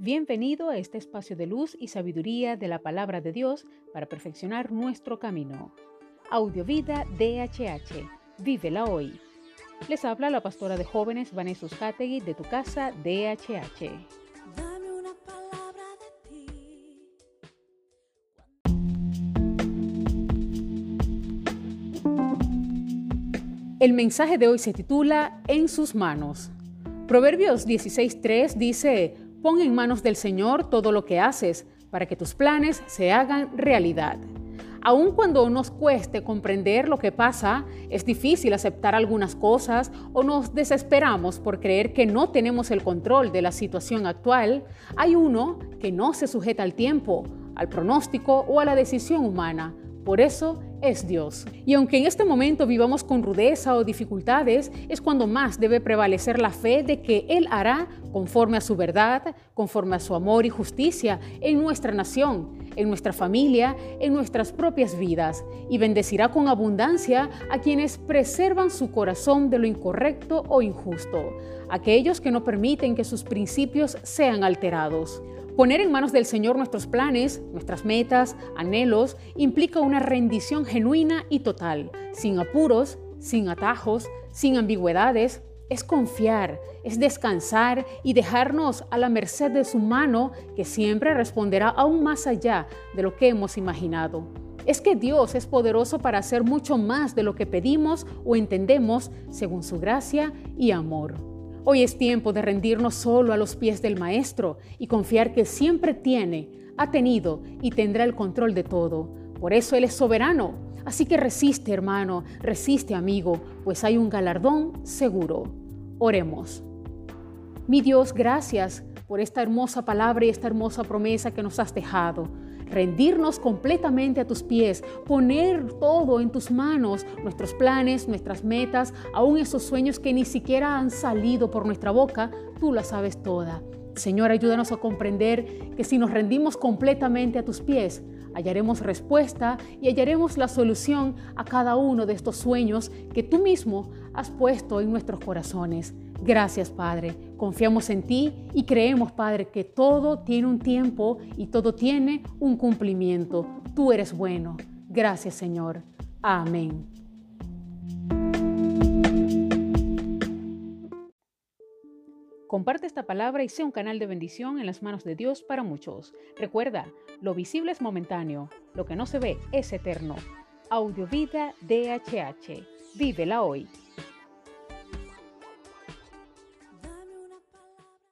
Bienvenido a este espacio de luz y sabiduría de la palabra de Dios para perfeccionar nuestro camino. Audiovida DHH. Vívela hoy. Les habla la pastora de jóvenes Vanessa Hategui de tu casa DHH. Dame una palabra de ti. El mensaje de hoy se titula En sus manos. Proverbios 16.3 dice, Pon en manos del Señor todo lo que haces para que tus planes se hagan realidad. Aun cuando nos cueste comprender lo que pasa, es difícil aceptar algunas cosas o nos desesperamos por creer que no tenemos el control de la situación actual, hay uno que no se sujeta al tiempo, al pronóstico o a la decisión humana. Por eso es Dios. Y aunque en este momento vivamos con rudeza o dificultades, es cuando más debe prevalecer la fe de que Él hará conforme a su verdad, conforme a su amor y justicia en nuestra nación, en nuestra familia, en nuestras propias vidas, y bendecirá con abundancia a quienes preservan su corazón de lo incorrecto o injusto, aquellos que no permiten que sus principios sean alterados. Poner en manos del Señor nuestros planes, nuestras metas, anhelos, implica una rendición genuina y total, sin apuros, sin atajos, sin ambigüedades. Es confiar, es descansar y dejarnos a la merced de su mano que siempre responderá aún más allá de lo que hemos imaginado. Es que Dios es poderoso para hacer mucho más de lo que pedimos o entendemos según su gracia y amor. Hoy es tiempo de rendirnos solo a los pies del Maestro y confiar que siempre tiene, ha tenido y tendrá el control de todo. Por eso Él es soberano. Así que resiste, hermano, resiste, amigo, pues hay un galardón seguro. Oremos. Mi Dios, gracias por esta hermosa palabra y esta hermosa promesa que nos has dejado rendirnos completamente a tus pies, poner todo en tus manos, nuestros planes, nuestras metas, aún esos sueños que ni siquiera han salido por nuestra boca, tú las sabes toda. Señor, ayúdanos a comprender que si nos rendimos completamente a tus pies, hallaremos respuesta y hallaremos la solución a cada uno de estos sueños que tú mismo has puesto en nuestros corazones. Gracias, Padre. Confiamos en ti y creemos, Padre, que todo tiene un tiempo y todo tiene un cumplimiento. Tú eres bueno. Gracias, Señor. Amén. Comparte esta palabra y sea un canal de bendición en las manos de Dios para muchos. Recuerda, lo visible es momentáneo, lo que no se ve es eterno. Audiovida DHH. Vívela hoy.